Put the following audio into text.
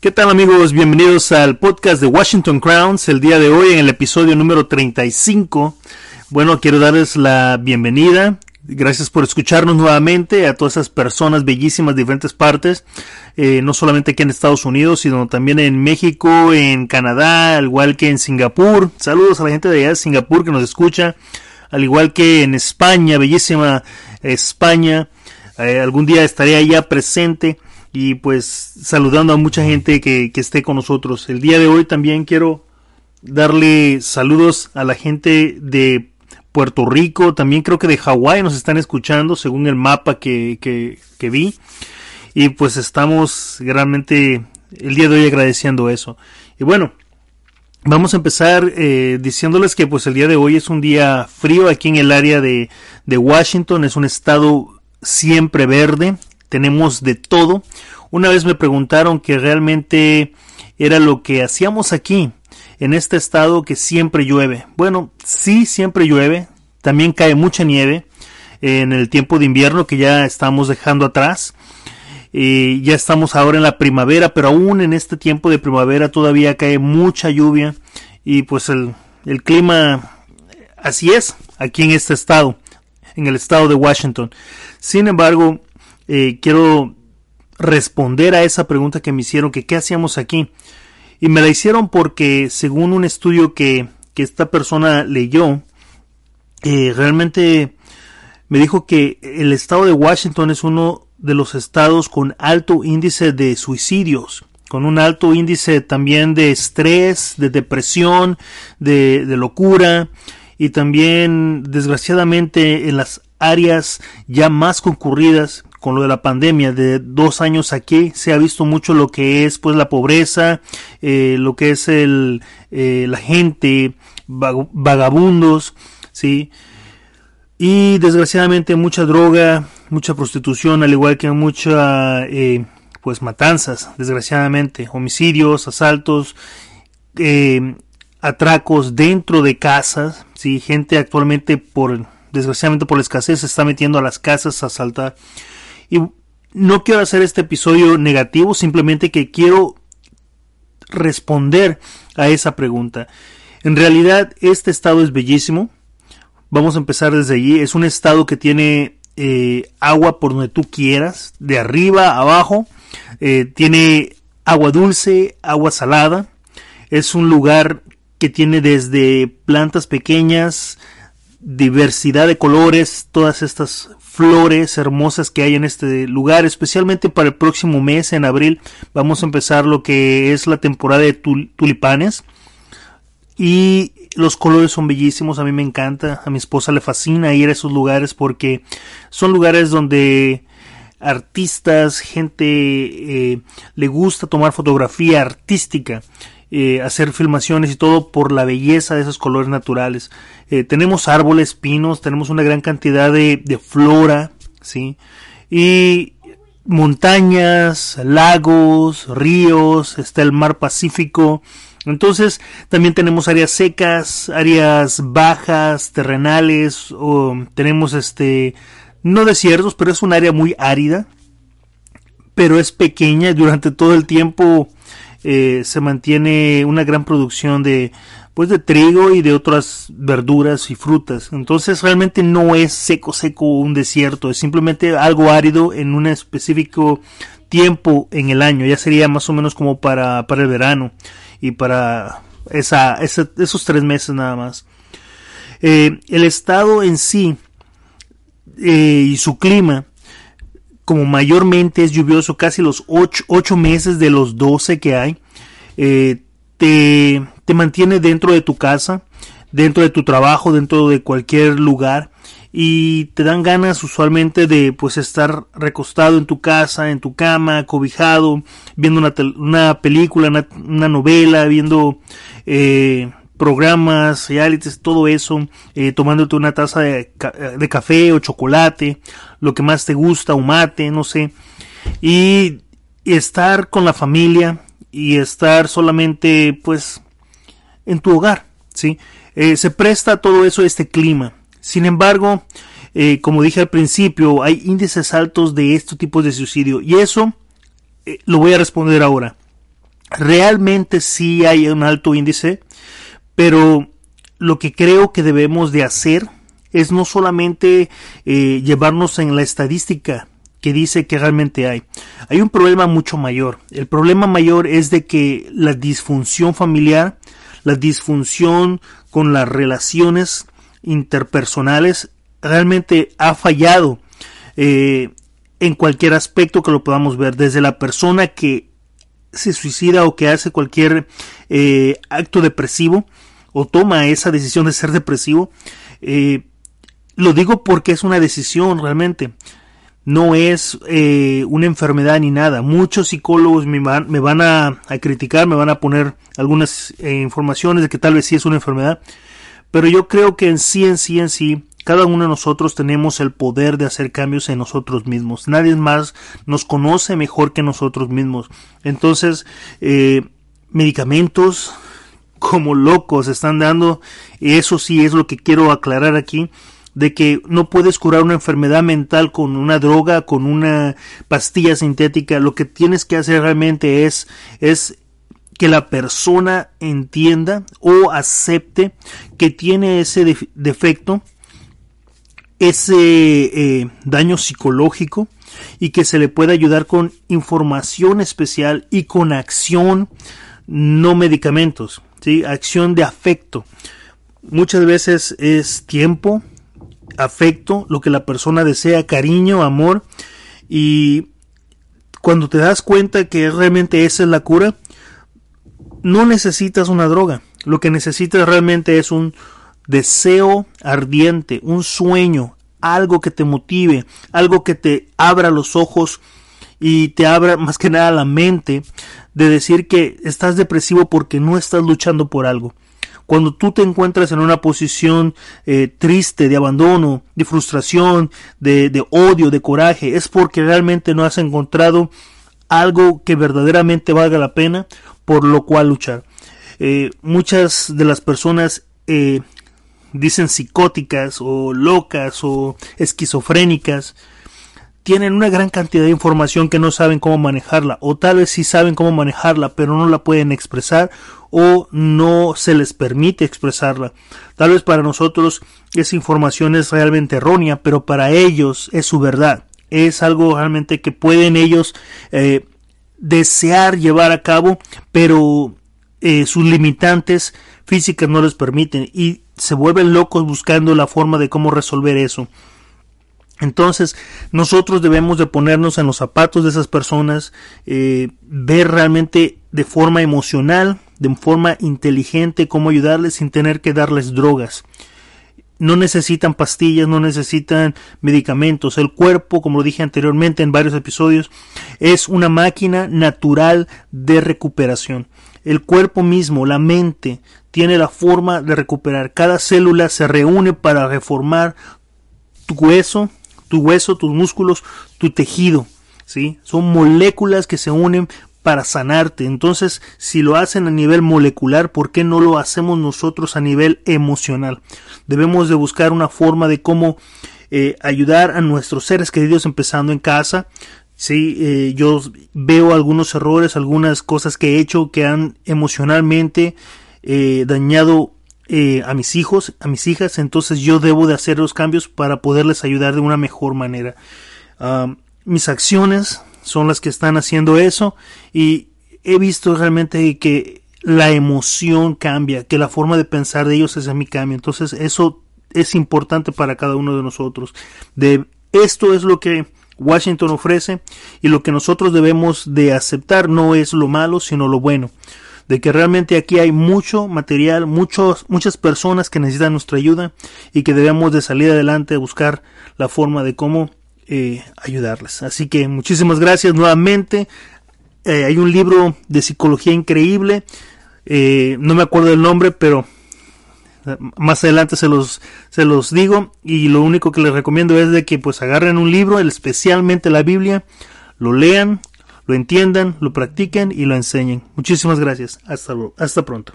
¿Qué tal amigos? Bienvenidos al podcast de Washington Crowns. El día de hoy en el episodio número 35. Bueno, quiero darles la bienvenida. Gracias por escucharnos nuevamente a todas esas personas bellísimas de diferentes partes. Eh, no solamente aquí en Estados Unidos, sino también en México, en Canadá, al igual que en Singapur. Saludos a la gente de allá de Singapur que nos escucha. Al igual que en España, bellísima España. Eh, algún día estaré allá presente y pues saludando a mucha gente que, que esté con nosotros. El día de hoy también quiero darle saludos a la gente de Puerto Rico, también creo que de Hawái nos están escuchando según el mapa que, que, vi. Y pues estamos realmente el día de hoy agradeciendo eso. Y bueno, Vamos a empezar eh, diciéndoles que pues el día de hoy es un día frío aquí en el área de, de Washington, es un estado siempre verde, tenemos de todo. Una vez me preguntaron que realmente era lo que hacíamos aquí, en este estado que siempre llueve. Bueno, sí, siempre llueve, también cae mucha nieve en el tiempo de invierno que ya estamos dejando atrás. Y ya estamos ahora en la primavera, pero aún en este tiempo de primavera todavía cae mucha lluvia y pues el clima así es aquí en este estado, en el estado de Washington. Sin embargo, eh, quiero responder a esa pregunta que me hicieron, que qué hacíamos aquí. Y me la hicieron porque según un estudio que, que esta persona leyó, eh, realmente me dijo que el estado de Washington es uno de los estados con alto índice de suicidios, con un alto índice también de estrés, de depresión, de, de locura y también desgraciadamente en las áreas ya más concurridas con lo de la pandemia de dos años aquí se ha visto mucho lo que es pues la pobreza eh, lo que es el eh, la gente vagabundos sí y desgraciadamente mucha droga mucha prostitución al igual que mucha eh, pues matanzas desgraciadamente homicidios asaltos atracos dentro de casas sí gente actualmente por desgraciadamente por la escasez se está metiendo a las casas a asaltar y no quiero hacer este episodio negativo, simplemente que quiero responder a esa pregunta. En realidad, este estado es bellísimo. Vamos a empezar desde allí. Es un estado que tiene eh, agua por donde tú quieras, de arriba abajo. Eh, tiene agua dulce, agua salada. Es un lugar que tiene desde plantas pequeñas, diversidad de colores, todas estas flores hermosas que hay en este lugar, especialmente para el próximo mes, en abril, vamos a empezar lo que es la temporada de tulipanes. Y los colores son bellísimos, a mí me encanta, a mi esposa le fascina ir a esos lugares porque son lugares donde artistas, gente eh, le gusta tomar fotografía artística eh, hacer filmaciones y todo por la belleza de esos colores naturales. Eh, tenemos árboles, pinos, tenemos una gran cantidad de, de flora, ¿sí? Y montañas, lagos, ríos, está el mar Pacífico. Entonces también tenemos áreas secas, áreas bajas, terrenales, o tenemos este, no desiertos, pero es un área muy árida, pero es pequeña durante todo el tiempo eh, se mantiene una gran producción de pues de trigo y de otras verduras y frutas. Entonces realmente no es seco seco un desierto, es simplemente algo árido en un específico tiempo en el año. Ya sería más o menos como para, para el verano y para esa, esos tres meses nada más. Eh, el estado en sí eh, y su clima como mayormente es lluvioso casi los 8, meses de los 12 que hay, eh, te, te mantiene dentro de tu casa, dentro de tu trabajo, dentro de cualquier lugar y te dan ganas usualmente de pues estar recostado en tu casa, en tu cama, cobijado, viendo una, una película, una, novela, viendo eh, programas, realities, todo eso, eh, tomándote una taza de, de, café o chocolate, lo que más te gusta, o mate, no sé, y, estar con la familia y estar solamente pues en tu hogar, ¿sí? Eh, se presta todo eso este clima. Sin embargo, eh, como dije al principio, hay índices altos de estos tipos de suicidio y eso eh, lo voy a responder ahora. Realmente sí hay un alto índice, pero lo que creo que debemos de hacer es no solamente llevarnos en la estadística que dice que realmente hay. Hay un problema mucho mayor. El problema mayor es de que la disfunción familiar, la disfunción con las relaciones interpersonales realmente ha fallado eh, en cualquier aspecto que lo podamos ver, desde la persona que se suicida o que hace cualquier eh, acto depresivo o toma esa decisión de ser depresivo. Eh, lo digo porque es una decisión realmente no es eh, una enfermedad ni nada. Muchos psicólogos me van, me van a, criticar, me van a poner algunas eh, informaciones de que tal vez sí es una enfermedad, pero yo creo que en sí, en sí, en sí, cada uno de nosotros tenemos el poder de hacer cambios en nosotros mismos. Nadie más nos conoce mejor que nosotros mismos. Entonces, medicamentos como locos están dando, eso sí es lo que quiero aclarar aquí de que no puedes curar una enfermedad mental con una droga, con una pastilla sintética. Lo que tienes que hacer realmente es, es que la persona entienda o acepte que tiene ese defecto, ese eh, daño psicológico y que se le pueda ayudar con información especial y con acción, no medicamentos, ¿sí? acción de afecto. Muchas veces es tiempo, afecto, lo que la persona desea, cariño, amor. Y cuando te das cuenta que realmente esa es la cura, no necesitas una droga. Lo que necesitas realmente es un deseo ardiente, un sueño, algo que te motive, algo que te abra los ojos y te abra más que nada la mente de decir que estás depresivo porque no estás luchando por algo. Cuando tú te encuentras en una posición eh, triste, de abandono, de frustración, de, odio, de coraje, es porque realmente no has encontrado algo que verdaderamente valga la pena por lo cual luchar. Eh, muchas de las personas eh, dicen psicóticas o locas o esquizofrénicas tienen una gran cantidad de información que no saben cómo manejarla o tal vez sí saben cómo manejarla pero no la pueden expresar o no se les permite expresarla. Tal vez para nosotros esa información es realmente errónea pero para ellos es su verdad. Es algo realmente que pueden ellos eh, desear llevar a cabo pero eh, sus limitantes físicas no les permiten y se vuelven locos buscando la forma de cómo resolver eso. Entonces, nosotros debemos de ponernos en los zapatos de esas personas, eh, ver realmente de forma emocional, de forma inteligente cómo ayudarles sin tener que darles drogas. No necesitan pastillas, no necesitan medicamentos. El cuerpo, como lo dije anteriormente en varios episodios, es una máquina natural de recuperación. El cuerpo mismo, la mente, tiene la forma de recuperar. Cada célula se reúne para reformar tu hueso, tu hueso, tus músculos, tu tejido, ¿sí? Son moléculas que se unen para sanarte. Entonces, si lo hacen a nivel molecular, ¿por qué no lo hacemos nosotros a nivel emocional? Debemos de buscar una forma de cómo eh, ayudar a nuestros seres queridos empezando en casa. Sí, eh, yo veo algunos errores, algunas cosas que he hecho que han emocionalmente eh, dañado eh, a mis hijos, a mis hijas, entonces yo debo de hacer los cambios para poderles ayudar de una mejor manera. Ah, mis acciones son las que están haciendo eso y he visto realmente que la emoción cambia, que la forma de pensar de ellos es a mí cambia. Entonces eso es importante para cada uno de nosotros. De esto es lo que Washington ofrece y lo que nosotros debemos de aceptar no es lo malo, sino lo bueno de que realmente aquí hay mucho material, muchos, muchas personas que necesitan nuestra ayuda y que debemos de salir adelante, buscar la forma de cómo eh, ayudarles. Así que muchísimas gracias nuevamente. Eh, hay un libro de psicología increíble. Eh, no me acuerdo del nombre, pero más adelante se los, se los digo. Y lo único que les recomiendo es de que pues agarren un libro, especialmente la Biblia, lo lean, lo entiendan, lo practiquen y lo enseñen. Muchísimas gracias. Hasta, hasta pronto.